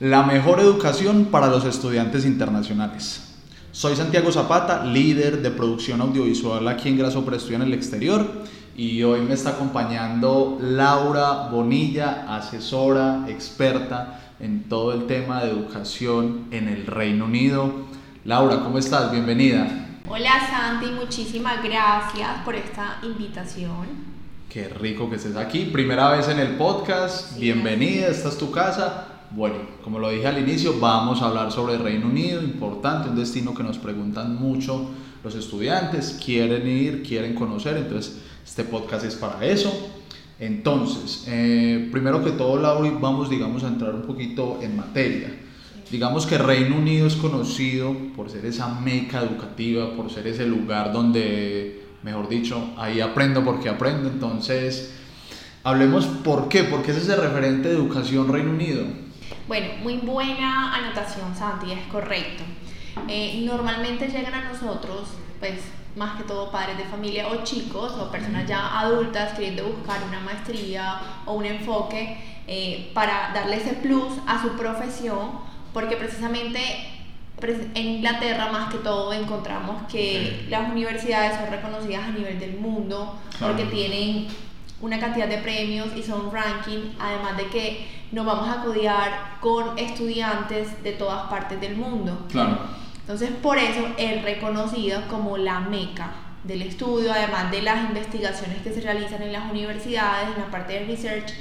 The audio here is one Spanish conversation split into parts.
La mejor educación para los estudiantes internacionales. Soy Santiago Zapata, líder de producción audiovisual aquí en Graso para Estudiar en el Exterior y hoy me está acompañando Laura Bonilla, asesora, experta en todo el tema de educación en el Reino Unido. Laura, ¿cómo estás? Bienvenida. Hola Santi, muchísimas gracias por esta invitación. Qué rico que estés aquí. Primera vez en el podcast. Bienvenida, esta es tu casa. Bueno, como lo dije al inicio, vamos a hablar sobre el Reino Unido, importante, un destino que nos preguntan mucho los estudiantes, quieren ir, quieren conocer, entonces este podcast es para eso. Entonces, eh, primero que todo, Laura, vamos, digamos, a entrar un poquito en materia. Digamos que Reino Unido es conocido por ser esa meca educativa, por ser ese lugar donde mejor dicho, ahí aprendo porque aprendo. Entonces, hablemos por qué, porque es ese referente de educación Reino Unido. Bueno, muy buena anotación, Santi, es correcto. Eh, normalmente llegan a nosotros, pues más que todo padres de familia o chicos o personas ya adultas queriendo buscar una maestría o un enfoque eh, para darle ese plus a su profesión, porque precisamente en Inglaterra más que todo encontramos que las universidades son reconocidas a nivel del mundo porque tienen una cantidad de premios y son ranking, además de que nos vamos a codiar con estudiantes de todas partes del mundo. Claro. Entonces, por eso es reconocido como la meca del estudio, además de las investigaciones que se realizan en las universidades, en la parte de research.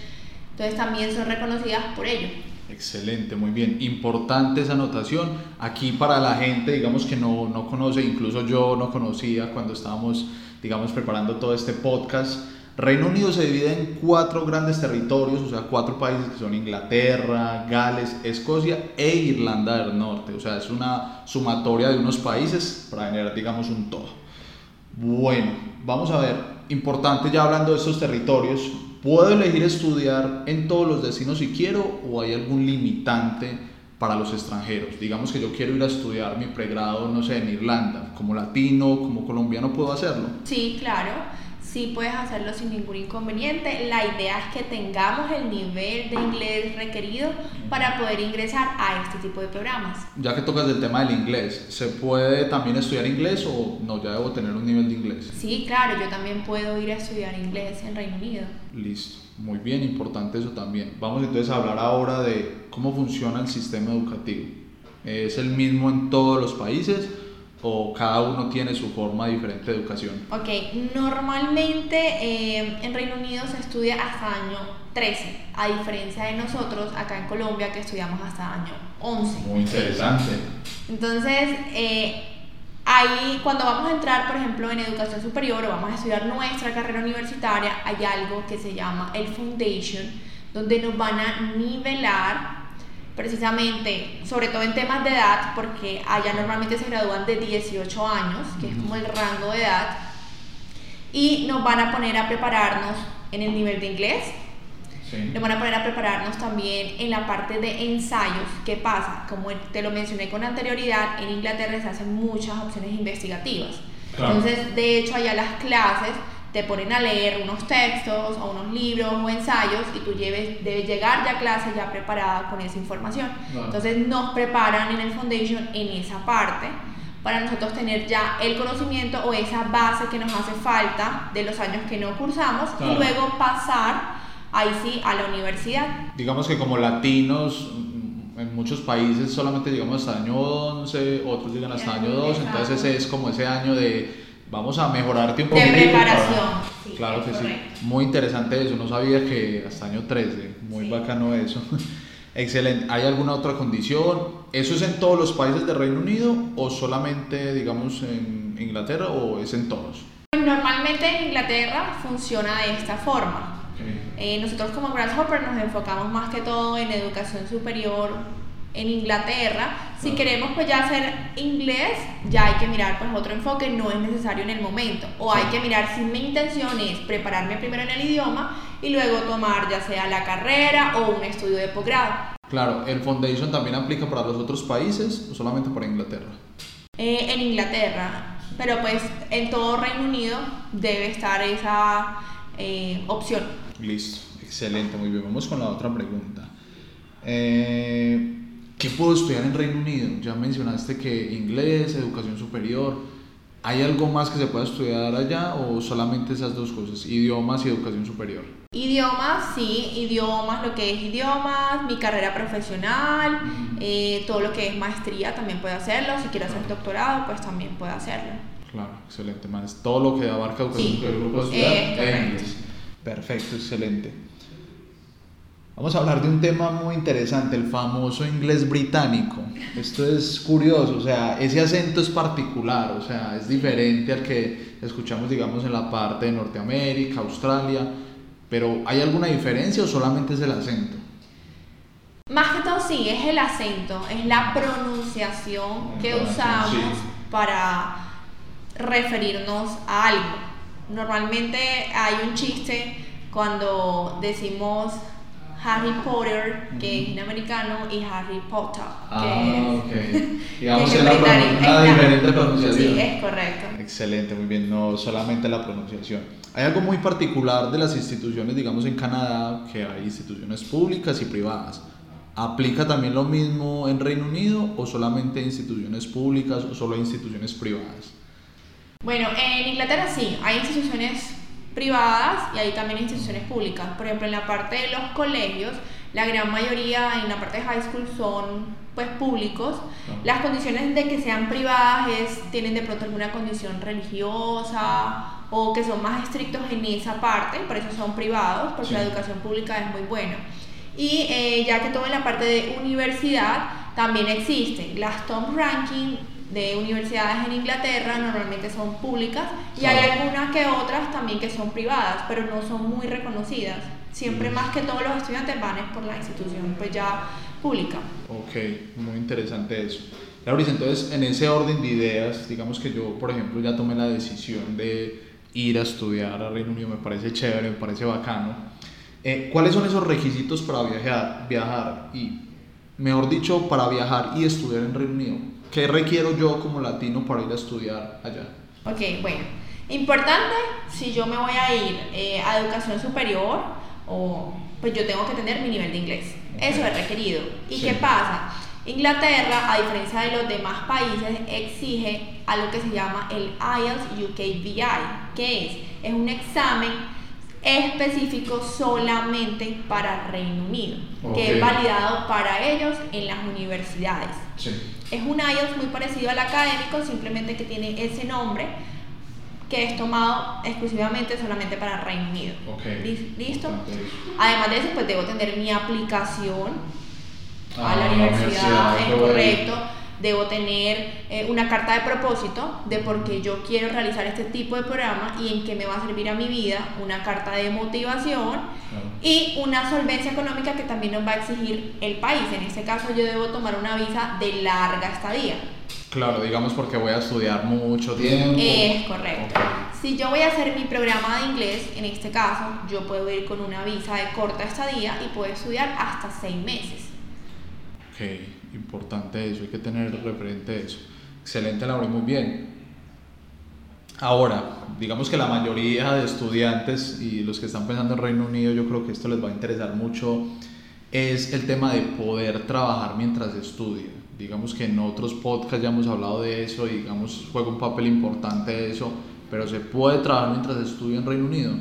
Entonces, también son reconocidas por ello. Excelente, muy bien. Importante esa anotación. Aquí para la gente, digamos que no, no conoce, incluso yo no conocía cuando estábamos, digamos, preparando todo este podcast. Reino Unido se divide en cuatro grandes territorios, o sea, cuatro países que son Inglaterra, Gales, Escocia e Irlanda del Norte. O sea, es una sumatoria de unos países para generar, digamos, un todo. Bueno, vamos a ver, importante ya hablando de estos territorios, ¿Puedo elegir estudiar en todos los destinos si quiero o hay algún limitante para los extranjeros? Digamos que yo quiero ir a estudiar mi pregrado, no sé, en Irlanda, como latino, como colombiano, ¿puedo hacerlo? Sí, claro sí puedes hacerlo sin ningún inconveniente. La idea es que tengamos el nivel de inglés requerido para poder ingresar a este tipo de programas. Ya que tocas el tema del inglés, ¿se puede también estudiar inglés o no? Ya debo tener un nivel de inglés. Sí, claro, yo también puedo ir a estudiar inglés en Reino Unido. Listo, muy bien, importante eso también. Vamos entonces a hablar ahora de cómo funciona el sistema educativo. ¿Es el mismo en todos los países? O cada uno tiene su forma diferente de educación? Ok, normalmente eh, en Reino Unido se estudia hasta año 13, a diferencia de nosotros acá en Colombia que estudiamos hasta año 11. Muy interesante. Entonces, eh, ahí cuando vamos a entrar, por ejemplo, en educación superior o vamos a estudiar nuestra carrera universitaria, hay algo que se llama el Foundation, donde nos van a nivelar precisamente, sobre todo en temas de edad, porque allá normalmente se gradúan de 18 años, que es como el rango de edad, y nos van a poner a prepararnos en el nivel de inglés, nos van a poner a prepararnos también en la parte de ensayos. ¿Qué pasa? Como te lo mencioné con anterioridad, en Inglaterra se hacen muchas opciones investigativas. Entonces, de hecho, allá las clases te ponen a leer unos textos o unos libros o ensayos y tú lleves, debes llegar ya a clase ya preparada con esa información. Entonces nos preparan en el Foundation en esa parte para nosotros tener ya el conocimiento o esa base que nos hace falta de los años que no cursamos y luego pasar ahí sí a la universidad. Digamos que como latinos en muchos países solamente llegamos hasta año 11, otros llegan hasta año 2, entonces es como ese año de vamos a mejorarte un poquito. De preparación. claro que sí. Muy interesante eso. No sabía que hasta año 13. Muy bacano eso. Excelente. ¿Hay alguna otra condición? ¿Eso es en todos los países del Reino Unido o solamente, digamos, en Inglaterra o es en todos? Normalmente en Inglaterra funciona de esta forma. Eh, nosotros como Grasshopper nos enfocamos más que todo en educación superior en Inglaterra. Si queremos pues ya hacer inglés, ya hay que mirar pues otro enfoque, no es necesario en el momento. O hay que mirar si mi intención es prepararme primero en el idioma y luego tomar ya sea la carrera o un estudio de posgrado. Claro, ¿el Foundation también aplica para los otros países o solamente para Inglaterra? Eh, en Inglaterra, pero pues en todo Reino Unido debe estar esa eh, opción. Listo, excelente, muy bien. Vamos con la otra pregunta. Eh, puedo estudiar en Reino Unido? Ya mencionaste que inglés, educación superior. ¿Hay algo más que se pueda estudiar allá o solamente esas dos cosas, idiomas y educación superior? Idiomas, sí, idiomas, lo que es idiomas, mi carrera profesional, eh, todo lo que es maestría también puede hacerlo, si quiero hacer doctorado, pues también puede hacerlo. Claro, excelente, más todo lo que abarca educación superior lo puedo estudiar en inglés. Perfecto, excelente. Vamos a hablar de un tema muy interesante, el famoso inglés británico. Esto es curioso, o sea, ese acento es particular, o sea, es diferente al que escuchamos, digamos, en la parte de Norteamérica, Australia, pero ¿hay alguna diferencia o solamente es el acento? Más que todo sí, es el acento, es la pronunciación que usamos para referirnos a algo. Normalmente hay un chiste cuando decimos Harry Potter, que es en americano, y Harry Potter, que ah, es, Digamos que es una diferente pronunciación. Sí, es correcto. Excelente, muy bien, no solamente la pronunciación. Hay algo muy particular de las instituciones, digamos en Canadá, que hay instituciones públicas y privadas. ¿Aplica también lo mismo en Reino Unido o solamente instituciones públicas o solo instituciones privadas? Bueno, en Inglaterra sí, hay instituciones privadas y hay también instituciones públicas. Por ejemplo, en la parte de los colegios, la gran mayoría en la parte de high school son pues públicos. Las condiciones de que sean privadas es, tienen de pronto alguna condición religiosa o que son más estrictos en esa parte, por eso son privados, porque la educación pública es muy buena. Y eh, ya que todo en la parte de universidad también existen las top ranking de universidades en Inglaterra normalmente son públicas y hay algunas que otras también que son privadas, pero no son muy reconocidas. Siempre mm. más que todos los estudiantes van es por la institución pues ya pública. Ok, muy interesante eso. Laurice, entonces en ese orden de ideas, digamos que yo, por ejemplo, ya tomé la decisión de ir a estudiar a Reino Unido, me parece chévere, me parece bacano. Eh, ¿Cuáles son esos requisitos para viajar, viajar y, mejor dicho, para viajar y estudiar en Reino Unido? ¿Qué requiero yo como latino para ir a estudiar allá? Ok, bueno. Importante, si yo me voy a ir eh, a educación superior, o, pues yo tengo que tener mi nivel de inglés. Eso es requerido. ¿Y qué pasa? Inglaterra, a diferencia de los demás países, exige algo que se llama el IELTS UKVI, que es, es un examen específico solamente para Reino Unido, que es validado para ellos en las universidades. Es un IELTS muy parecido al académico, simplemente que tiene ese nombre que es tomado exclusivamente solamente para Reino Unido. ¿Listo? Además de eso, pues debo tener mi aplicación a la ah, universidad, es correcto debo tener eh, una carta de propósito de por qué yo quiero realizar este tipo de programa y en qué me va a servir a mi vida, una carta de motivación y una solvencia económica que también nos va a exigir el país. En este caso yo debo tomar una visa de larga estadía. Claro, digamos porque voy a estudiar mucho tiempo. Es correcto. Si yo voy a hacer mi programa de inglés, en este caso, yo puedo ir con una visa de corta estadía y puedo estudiar hasta seis meses. Ok importante eso, hay que tener referente eso. Excelente, Laura, muy bien. Ahora, digamos que la mayoría de estudiantes y los que están pensando en Reino Unido, yo creo que esto les va a interesar mucho, es el tema de poder trabajar mientras estudia. Digamos que en otros podcasts ya hemos hablado de eso y digamos juega un papel importante eso, pero ¿se puede trabajar mientras estudia en Reino Unido?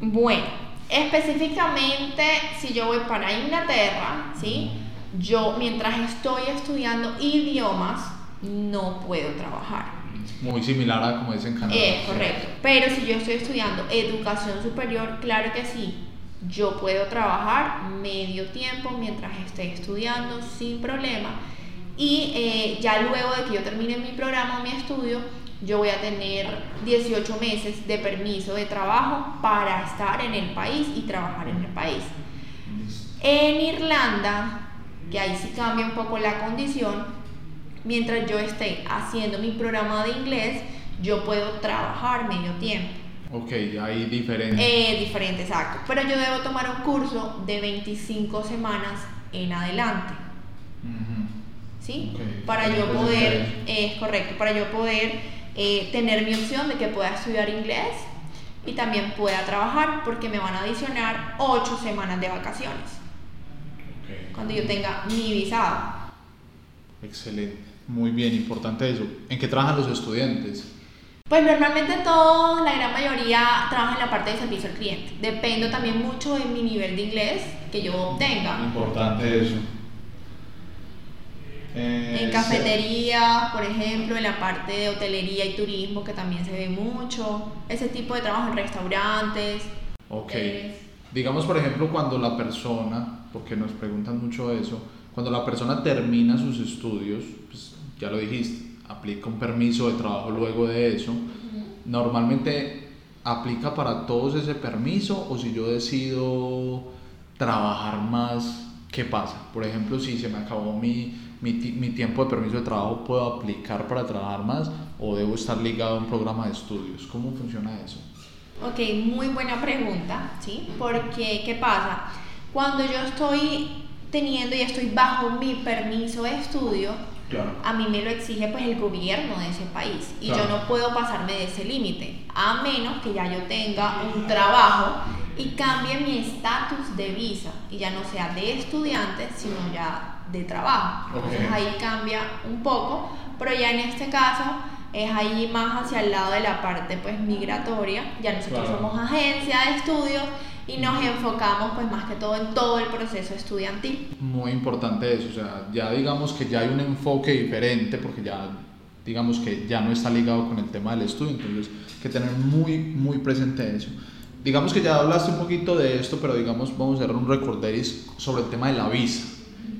Bueno, específicamente si yo voy para Inglaterra, ¿sí? Yo mientras estoy estudiando idiomas no puedo trabajar. Muy similar a como dicen Canadá. Es correcto. Pero si yo estoy estudiando educación superior, claro que sí. Yo puedo trabajar medio tiempo mientras esté estudiando sin problema. Y eh, ya luego de que yo termine mi programa o mi estudio, yo voy a tener 18 meses de permiso de trabajo para estar en el país y trabajar en el país. En Irlanda que ahí sí cambia un poco la condición, mientras yo esté haciendo mi programa de inglés, yo puedo trabajar medio tiempo. Ok, ahí diferente. Eh, diferente, exacto. Pero yo debo tomar un curso de 25 semanas en adelante. ¿Sí? Para yo poder, es correcto, para yo poder eh, tener mi opción de que pueda estudiar inglés y también pueda trabajar porque me van a adicionar 8 semanas de vacaciones cuando yo tenga mi visado. Excelente, muy bien, importante eso. ¿En qué trabajan los estudiantes? Pues normalmente todos, la gran mayoría, trabajan en la parte de servicio al cliente. Dependo también mucho de mi nivel de inglés que yo tenga. Importante eso. Eh, en cafetería, por ejemplo, en la parte de hotelería y turismo, que también se ve mucho. Ese tipo de trabajo en restaurantes. Ok. Digamos, por ejemplo, cuando la persona, porque nos preguntan mucho eso, cuando la persona termina sus estudios, pues ya lo dijiste, aplica un permiso de trabajo luego de eso. Normalmente aplica para todos ese permiso o si yo decido trabajar más, ¿qué pasa? Por ejemplo, si se me acabó mi, mi, mi, tiempo de permiso de trabajo, ¿puedo aplicar para trabajar más o debo estar ligado a un programa de estudios? ¿Cómo funciona eso? Ok, muy buena pregunta, ¿sí? Porque, ¿qué pasa? Cuando yo estoy teniendo y estoy bajo mi permiso de estudio, a mí me lo exige pues el gobierno de ese país y yo no puedo pasarme de ese límite, a menos que ya yo tenga un trabajo y cambie mi estatus de visa y ya no sea de estudiante, sino ya de trabajo. Entonces ahí cambia un poco, pero ya en este caso es ahí más hacia el lado de la parte pues migratoria, ya nosotros somos agencia de estudios y nos enfocamos pues más que todo en todo el proceso estudiantil. Muy importante eso, o sea, ya digamos que ya hay un enfoque diferente porque ya digamos que ya no está ligado con el tema del estudio, entonces hay que tener muy muy presente eso. Digamos que ya hablaste un poquito de esto, pero digamos vamos a hacer un recorderis sobre el tema de la visa.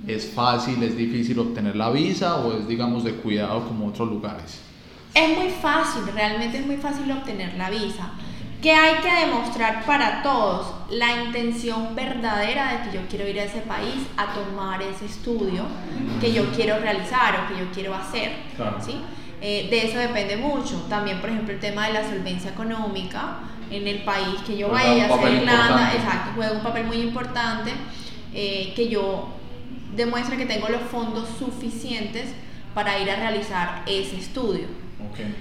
¿Es fácil, es difícil obtener la visa o es digamos de cuidado como otros lugares? Es muy fácil, realmente es muy fácil obtener la visa ¿Qué hay que demostrar para todos? La intención verdadera de que yo quiero ir a ese país a tomar ese estudio que yo quiero realizar o que yo quiero hacer. ¿sí? Eh, de eso depende mucho. También, por ejemplo, el tema de la solvencia económica en el país que yo vaya, a Irlanda, exacto, juega un papel muy importante, eh, que yo demuestre que tengo los fondos suficientes para ir a realizar ese estudio. Okay.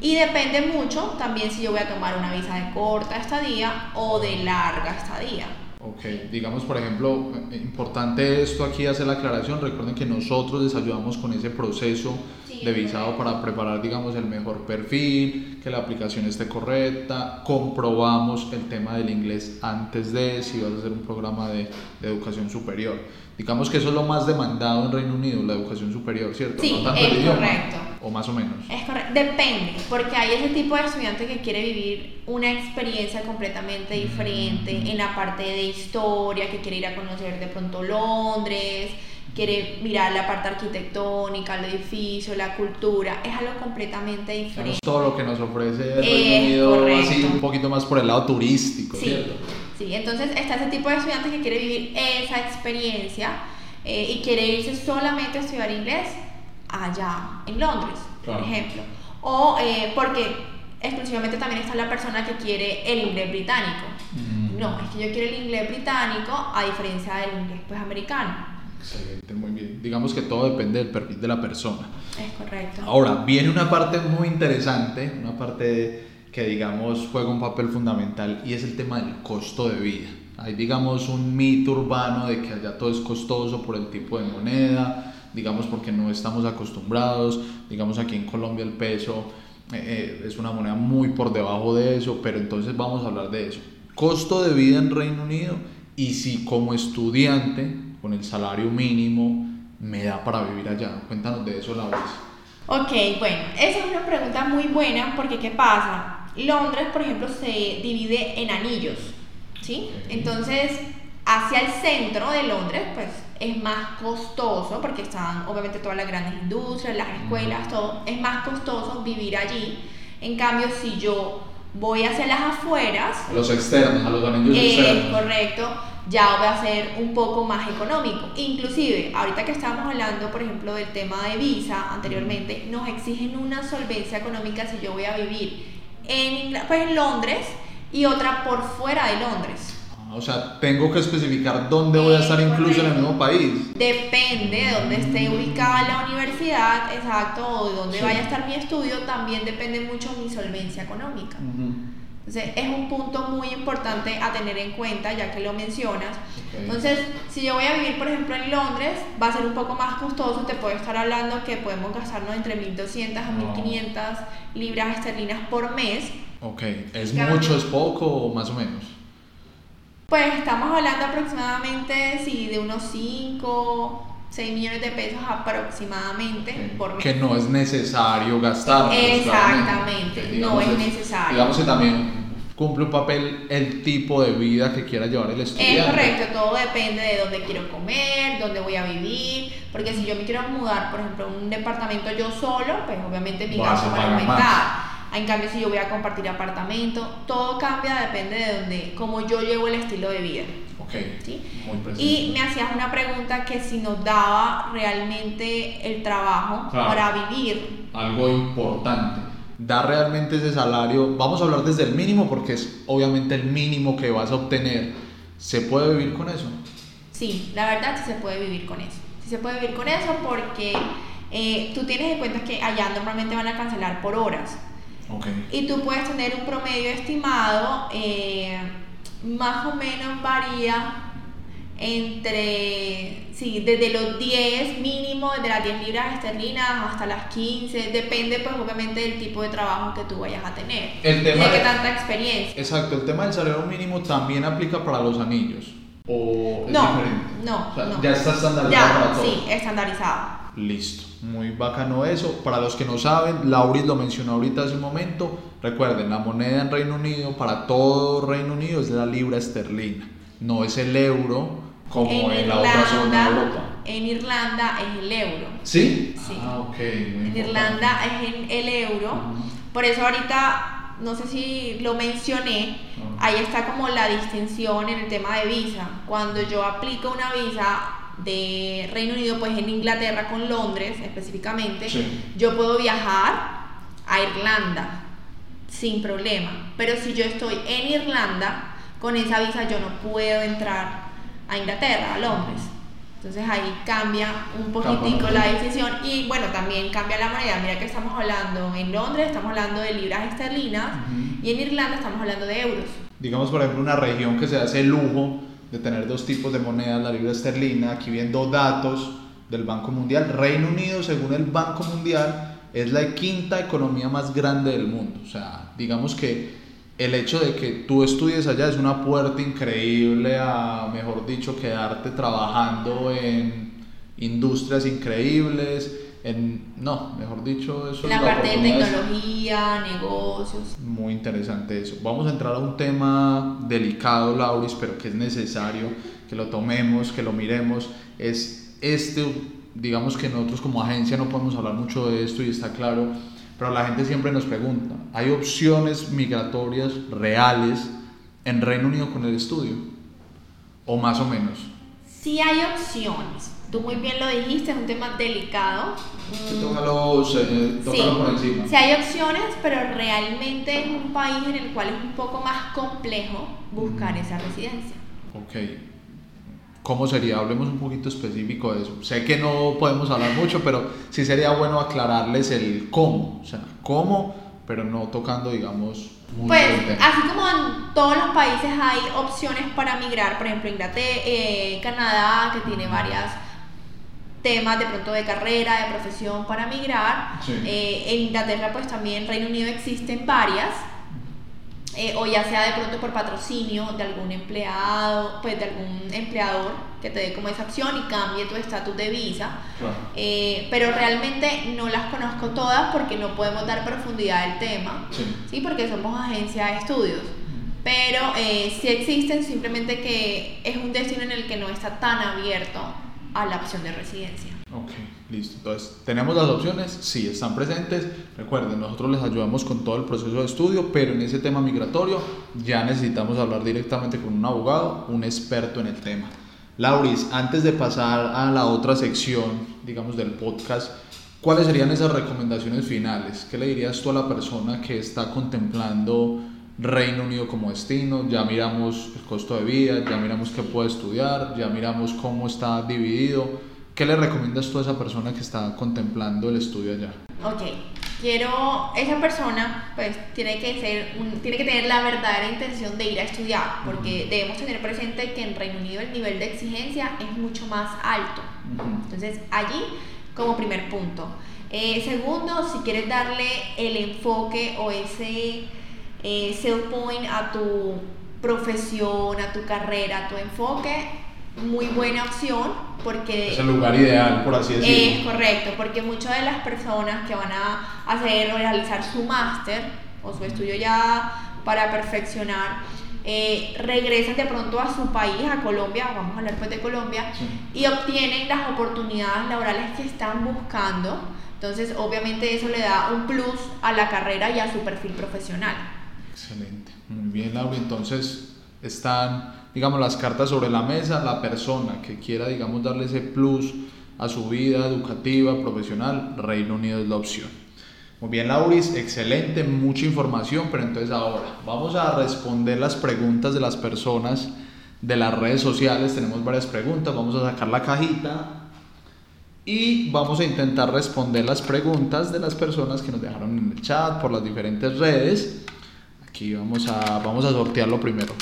Y depende mucho también si yo voy a tomar una visa de corta estadía o de larga estadía. Ok, digamos por ejemplo, eh, importante esto aquí hacer la aclaración, recuerden que nosotros les ayudamos con ese proceso de visado para preparar digamos el mejor perfil, que la aplicación esté correcta, comprobamos el tema del inglés antes de si vas a hacer un programa de, de educación superior. Digamos que eso es lo más demandado en Reino Unido, la educación superior, ¿cierto? Sí, es correcto. O más o menos. Es correcto. Depende, porque hay ese tipo de estudiante que quiere vivir una experiencia completamente diferente en la parte de historia, que quiere ir a conocer de pronto Londres, quiere mirar la parte arquitectónica, el edificio, la cultura, es algo completamente diferente. Es todo lo que nos ofrece el Reino Unido, así un poquito más por el lado turístico, sí. ¿cierto? Sí, entonces está ese tipo de estudiante que quiere vivir esa experiencia eh, y quiere irse solamente a estudiar inglés allá en Londres, por ejemplo. O eh, porque exclusivamente también está la persona que quiere el inglés británico. Mm. No, es que yo quiero el inglés británico a diferencia del inglés pues americano. Excelente, muy bien. Digamos que todo depende del perfil de la persona. Es correcto. Ahora, viene una parte muy interesante, una parte que digamos juega un papel fundamental y es el tema del costo de vida. Hay digamos un mito urbano de que allá todo es costoso por el tipo de moneda, digamos porque no estamos acostumbrados, digamos aquí en Colombia el peso eh, eh, es una moneda muy por debajo de eso, pero entonces vamos a hablar de eso. Costo de vida en Reino Unido y si como estudiante con el salario mínimo me da para vivir allá. Cuéntanos de eso, Laura. Ok, bueno, esa es una pregunta muy buena porque ¿qué pasa? Londres, por ejemplo, se divide en anillos, ¿sí? Entonces, hacia el centro de Londres, pues es más costoso, porque están obviamente todas las grandes industrias, las escuelas, todo, es más costoso vivir allí. En cambio, si yo voy hacia las afueras... A los externos, a los anillos eh, externos. Correcto, ya va a ser un poco más económico. Inclusive, ahorita que estábamos hablando, por ejemplo, del tema de visa anteriormente, nos exigen una solvencia económica si yo voy a vivir en, pues en Londres y otra por fuera de Londres. Ah, o sea, tengo que especificar dónde voy a estar incluso en el mismo país. Depende de dónde esté ubicada la universidad, exacto, o de dónde vaya a estar mi estudio, también depende mucho mi solvencia económica. Entonces es un punto muy importante a tener en cuenta ya que lo mencionas. Ok. Entonces, si yo voy a vivir, por ejemplo, en Londres, va a ser un poco más costoso, te puedo estar hablando que podemos gastarnos entre 1.200 a No. 1.500 libras esterlinas por mes. Ok, ¿es mucho, es poco o más o menos? Pues estamos hablando aproximadamente, sí, de unos 5, 6 millones de pesos aproximadamente Ok. por mes. Que no es necesario gastar. Exactamente, no es es- necesario. Digamos que también cumple un papel el tipo de vida que quiera llevar el estudiante. Es correcto, todo depende de dónde quiero comer, dónde voy a vivir, porque si yo me quiero mudar, por ejemplo, a un departamento yo solo, pues obviamente mi gasto va a aumentar. En cambio, si yo voy a compartir apartamento, todo cambia, depende de dónde, cómo yo llevo el estilo de vida. Ok, ¿sí? Y me hacías una pregunta que si nos daba realmente el trabajo Claro. para vivir. Algo importante. Da realmente ese salario. Vamos a hablar desde el mínimo porque es obviamente el mínimo que vas a obtener. ¿Se puede vivir con eso? Sí, la verdad sí se puede vivir con eso. Sí se puede vivir con eso porque eh, tú tienes en cuenta que allá normalmente van a cancelar por horas. Ok. Y tú puedes tener un promedio estimado, eh, más o menos varía entre, sí, desde los 10 mínimo, desde las 10 libras esterlinas hasta las 15, depende pues obviamente del tipo de trabajo que tú vayas a tener. El y tema de qué tanta experiencia. Exacto, el tema del salario mínimo también aplica para los anillos. ¿O es No, diferente? no, O sea, no. Ya está estandarizado para Ya, todos. sí, estandarizado. Listo, muy bacano eso. Para los que no saben, Lauris lo mencionó ahorita hace un momento. Recuerden, la moneda en Reino Unido, para todo Reino Unido, es la libra esterlina. No es el euro como en, la otra zona de Europa. en Irlanda es el euro. ¿Sí? Sí. Ah, ok. muy En importante. Irlanda es el euro. Por eso ahorita, no sé si lo mencioné, Ah. ahí está como la distinción en el tema de visa. Cuando yo aplico una visa de Reino Unido, pues en Inglaterra con Londres específicamente, Sí. yo puedo viajar a Irlanda sin problema. Pero si yo estoy en Irlanda, con esa visa yo no puedo entrar a Inglaterra, a Londres. Entonces ahí cambia un poquitico la decisión y bueno, también cambia la moneda. Mira que estamos hablando en Londres, estamos hablando de libras esterlinas Ujú. y en Irlanda estamos hablando de euros. Digamos, por ejemplo, una región que se hace el lujo de tener dos tipos de monedas, la libra esterlina, aquí viendo datos del Banco Mundial. Reino Unido, según el Banco Mundial, es la quinta economía más grande del mundo. O sea, digamos que el hecho de que tú estudies allá es una puerta increíble a, mejor dicho, quedarte trabajando en industrias increíbles, en, no, mejor dicho, eso la es parte de tecnología, negocios. muy interesante eso. Vamos a entrar a un tema delicado, Lauris, pero que es necesario que lo tomemos, que lo miremos. Es este, digamos que nosotros como agencia no podemos hablar mucho de esto y está claro, pero la gente siempre nos pregunta, ¿hay opciones migratorias reales en Reino Unido con el estudio? ¿O más o menos? Sí hay opciones. Tú muy bien lo dijiste, es un tema delicado. Mm, Tócalo, se- tócalo por encima. Sí hay opciones, pero realmente es un país en el cual es un poco más complejo buscar esa residencia. Ok. ¿Cómo sería? Hablemos un poquito específico de eso. Sé que no podemos hablar mucho, pero sí sería bueno aclararles el cómo. O sea, cómo, pero no tocando, digamos, mucho Pues así como en todos los países hay opciones para migrar, por ejemplo Inglaterra, eh, Canadá, que tiene varias temas de pronto de carrera, de profesión para migrar. Sí. Eh, en Inglaterra pues también Reino Unido existen varias. Eh, o ya sea de pronto por patrocinio de algún empleado, pues de algún empleador que te dé como esa opción y cambie tu estatus de visa. Claro. Eh, pero realmente no las conozco todas porque no podemos dar profundidad al tema, Sí. ¿sí? porque somos agencia de estudios. Pero eh, sí existen, simplemente que es un destino en el que no está tan abierto a la opción de residencia. Ok, listo. Entonces, ¿tenemos las opciones? Sí, están presentes. Recuerden, nosotros les ayudamos con todo el proceso de estudio, pero en ese tema migratorio ya necesitamos hablar directamente con un abogado, un experto en el tema. Lauris, antes de pasar a la otra sección, digamos, del podcast, ¿cuáles serían esas recomendaciones finales? ¿Qué le dirías tú a la persona que está contemplando Reino Unido como destino? Ya miramos el costo de vida, ya miramos qué puede estudiar, ya miramos cómo está dividido. ¿Qué le recomiendas tú a esa persona que está contemplando el estudio allá? Ok, quiero, esa persona pues tiene que ser, tiene que tener la verdadera intención de ir a estudiar, porque debemos tener presente que en Reino Unido el nivel de exigencia es mucho más alto. Entonces allí como primer punto. Eh, segundo, si quieres darle el enfoque o ese eh, sell point a tu profesión, a tu carrera, a tu enfoque, muy buena opción porque... Es el lugar ideal, por así decirlo. Es correcto, porque muchas de las personas que van a hacer o realizar su máster o su estudio ya para perfeccionar, eh, regresan de pronto a su país, a Colombia, vamos a hablar pues de Colombia, y obtienen las oportunidades laborales que están buscando. Entonces, obviamente eso le da un plus a la carrera y a su perfil profesional. Excelente, muy bien, Laura. Entonces, están digamos, las cartas sobre la mesa, la persona que quiera, digamos, darle ese plus a su vida educativa, profesional, Reino Unido es la opción. Muy bien, Lauris, excelente, mucha información, pero entonces ahora vamos a responder las preguntas de las personas de las redes sociales. Tenemos varias preguntas, vamos a sacar la cajita y vamos a intentar responder las preguntas de las personas que nos dejaron en el chat por las diferentes redes. Aquí vamos a, vamos a sortearlo primero.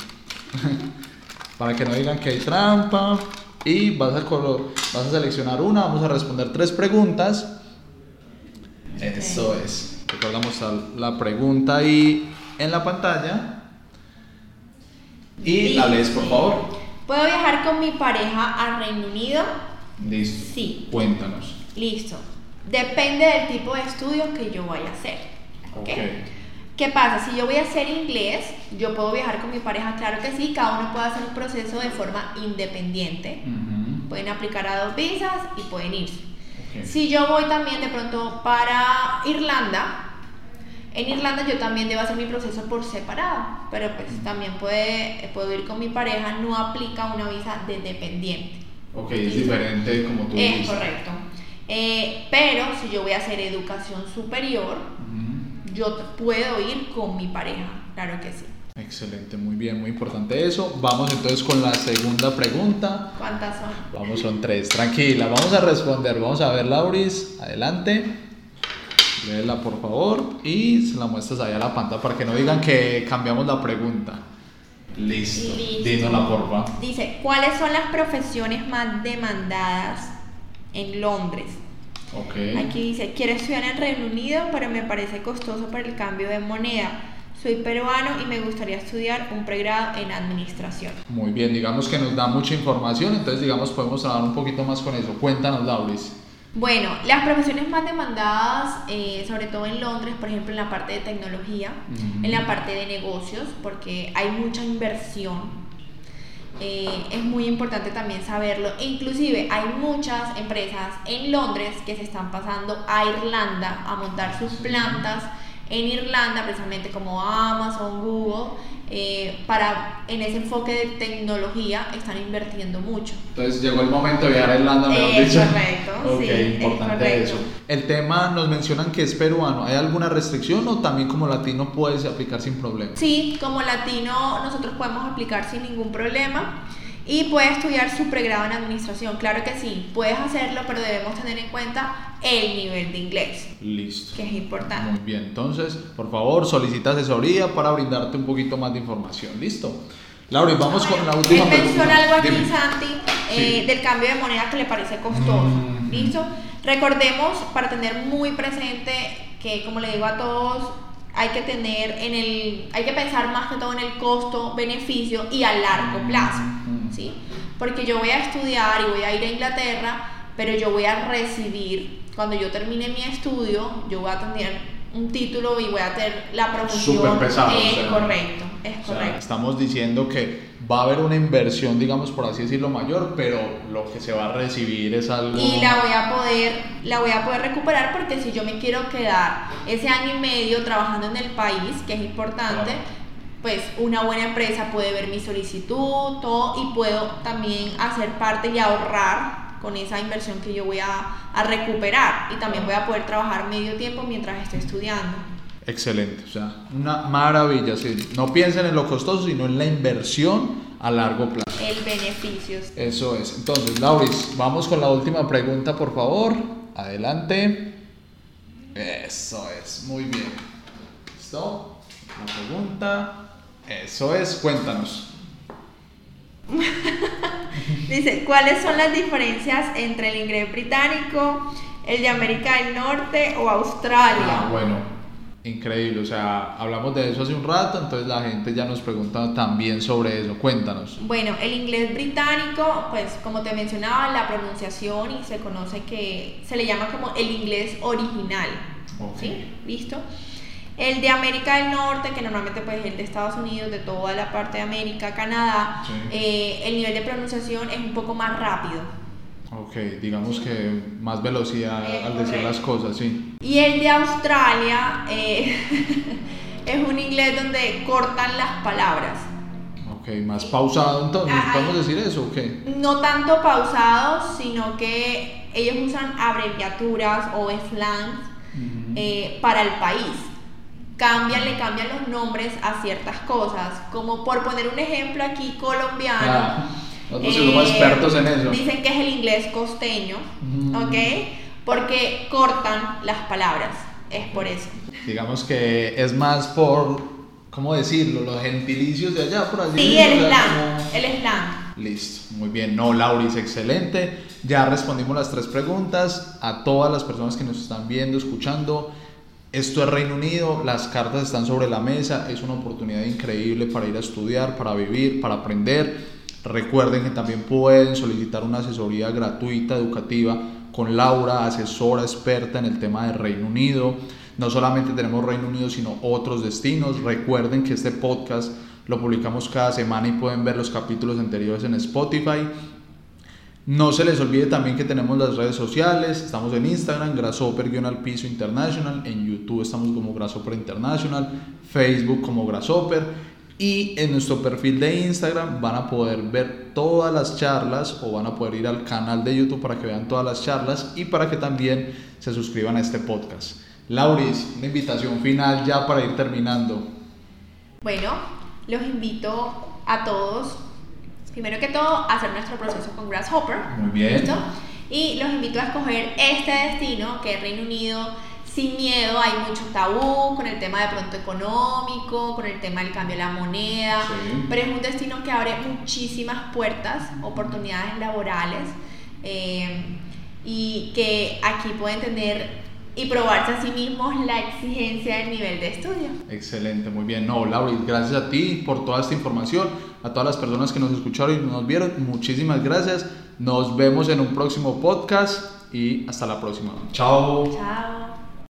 para que no digan que hay trampa. Y vas a, vas a seleccionar una, vamos a responder tres preguntas. Eso es. Recordamos la pregunta ahí en la pantalla. Y la lees, por favor. ¿Puedo viajar con mi pareja al Reino Unido? Listo. Sí. Cuéntanos. Listo. Depende del tipo de estudio que yo vaya a hacer. ¿Ok? ¿Qué pasa? Si yo voy a hacer inglés, yo puedo viajar con mi pareja, claro que sí, cada uno puede hacer un proceso de forma independiente. Pueden aplicar a dos visas y pueden irse. Si yo voy también de pronto para Irlanda, en Irlanda yo también debo hacer mi proceso por separado, pero pues también puede, puedo ir con mi pareja, no aplica una visa de dependiente. Ok, es diferente como tú dices. Es correcto. Eh, pero si yo voy a hacer educación superior, yo puedo ir con mi pareja, claro que sí. Excelente, muy bien, muy importante eso. Vamos entonces con la segunda pregunta. ¿Cuántas son? Vamos, son tres. Tranquila, vamos a responder. Vamos a ver, Lauris, adelante. Léela por favor y se la muestras ahí a la pantalla para que no digan que cambiamos la pregunta. Listo. Listo. por porfa. Dice, ¿cuáles son las profesiones más demandadas en Londres? Aquí dice, quiero estudiar en Reino Unido, pero me parece costoso por el cambio de moneda. Soy peruano y me gustaría estudiar un pregrado en administración. Muy bien, digamos que nos da mucha información, entonces digamos podemos hablar un poquito más con eso. Cuéntanos, Lauris. Bueno, las profesiones más demandadas, eh, sobre todo en Londres, por ejemplo, en la parte de tecnología, en la parte de negocios, porque hay mucha inversión eh, es muy importante también saberlo. Inclusive hay muchas empresas en Londres que se están pasando a Irlanda a montar sus plantas en Irlanda, precisamente como Amazon, Google, eh, para en ese enfoque de tecnología están invirtiendo mucho. Entonces llegó el momento de viajar a Irlanda, mejor dicho. Correcto, sí, importante eso. El tema nos mencionan que es peruano. ¿Hay alguna restricción o también como latino puedes aplicar sin problema? Sí, como latino nosotros podemos aplicar sin ningún problema y puede estudiar su pregrado en administración. Claro que sí, puedes hacerlo, pero debemos tener en cuenta el nivel de inglés. Listo. Que es importante. Muy bien, entonces, por favor, solicita asesoría para brindarte un poquito más de información. Listo. Laura, vamos con la última Él menciona algo aquí, Santi, eh, del cambio de moneda que le parece costoso. Mm. ¿Listo? Recordemos, para tener muy presente que, como le digo a todos, hay que tener en el, hay que pensar más que todo en el costo, beneficio y a largo plazo, ¿sí? Porque yo voy a estudiar y voy a ir a Inglaterra, pero yo voy a recibir, cuando yo termine mi estudio, yo voy a tener un título y voy a tener la promoción. Súper pesado. Es correcto, es correcto. estamos diciendo que va a haber una inversión, digamos por así decirlo, mayor, pero lo que se va a recibir es algo... Y la voy a poder, la voy a poder recuperar porque si yo me quiero quedar ese año y medio trabajando en el país, que es importante, pues una buena empresa puede ver mi solicitud, todo, y puedo también hacer parte y ahorrar con esa inversión que yo voy a, a recuperar y también voy a poder trabajar medio tiempo mientras estoy estudiando. Excelente, o sea, una maravilla. No piensen en lo costoso, sino en la inversión a largo plazo. El beneficio. Eso es. Entonces, Lauris, vamos con la última pregunta, por favor. Adelante. Eso es, muy bien. ¿Listo? La pregunta. Eso es, cuéntanos. Dice, ¿cuáles son las diferencias entre el inglés británico, el de América del Norte o Australia? Ah, bueno, increíble. O sea, hablamos de eso hace un rato, entonces la gente ya nos pregunta también sobre eso. Cuéntanos. Bueno, el inglés británico, pues como te mencionaba, la pronunciación y se conoce que se le llama como el inglés original. ¿Sí? ¿Listo? El de América del Norte, que normalmente pues es el de Estados Unidos, de toda la parte de América, Canadá, Sí. eh, el nivel de pronunciación es un poco más rápido. Ok, digamos que más velocidad Eh, al decir correcto. las cosas, sí. Y el de Australia eh, es un inglés donde cortan las palabras. Ok, más pausado entonces, ¿podemos decir eso o qué? No tanto pausados, sino que ellos usan abreviaturas o slangs eh, para el país. Cambian, le cambian los nombres a ciertas cosas. Como por poner un ejemplo aquí colombiano. Ah, nosotros somos eh, expertos en eso. Dicen que es el inglés costeño, Mm. ¿ok? Porque cortan las palabras. Es por eso. Digamos que es más por, ¿cómo decirlo? Los gentilicios de allá, por así Sí, el slang. El slang. Listo, muy bien. No, Lauris, excelente. Ya respondimos las tres preguntas. A todas las personas que nos están viendo, escuchando, esto es Reino Unido, las cartas están sobre la mesa, es una oportunidad increíble para ir a estudiar, para vivir, para aprender. Recuerden que también pueden solicitar una asesoría gratuita, educativa, con Laura, asesora experta en el tema de Reino Unido. No solamente tenemos Reino Unido, sino otros destinos. Recuerden que este podcast lo publicamos cada semana y pueden ver los capítulos anteriores en Spotify. No se les olvide también que tenemos las redes sociales, estamos en Instagram, Grasshopper-al piso international, en YouTube estamos como Grasshopper International, Facebook como Grasshopper y en nuestro perfil de Instagram van a poder ver todas las charlas o van a poder ir al canal de YouTube para que vean todas las charlas y para que también se suscriban a este podcast. Lauris, una invitación final ya para ir terminando. Bueno, los invito a todos, primero que todo, hacer nuestro proceso con Grasshopper. Muy bien. ¿Listo? Y los invito a escoger este destino, que es Reino Unido, sin miedo. Hay mucho tabú con el tema de pronto económico, con el tema del cambio de la moneda, Sí. pero es un destino que abre muchísimas puertas, oportunidades laborales, eh, y que aquí pueden tener y probarse a sí mismos la exigencia del nivel de estudio. Excelente, muy bien. No, Lauris, gracias a ti por toda esta información, a todas las personas que nos escucharon y nos vieron, muchísimas gracias. Nos vemos en un próximo podcast y hasta la próxima. Chao. Chao.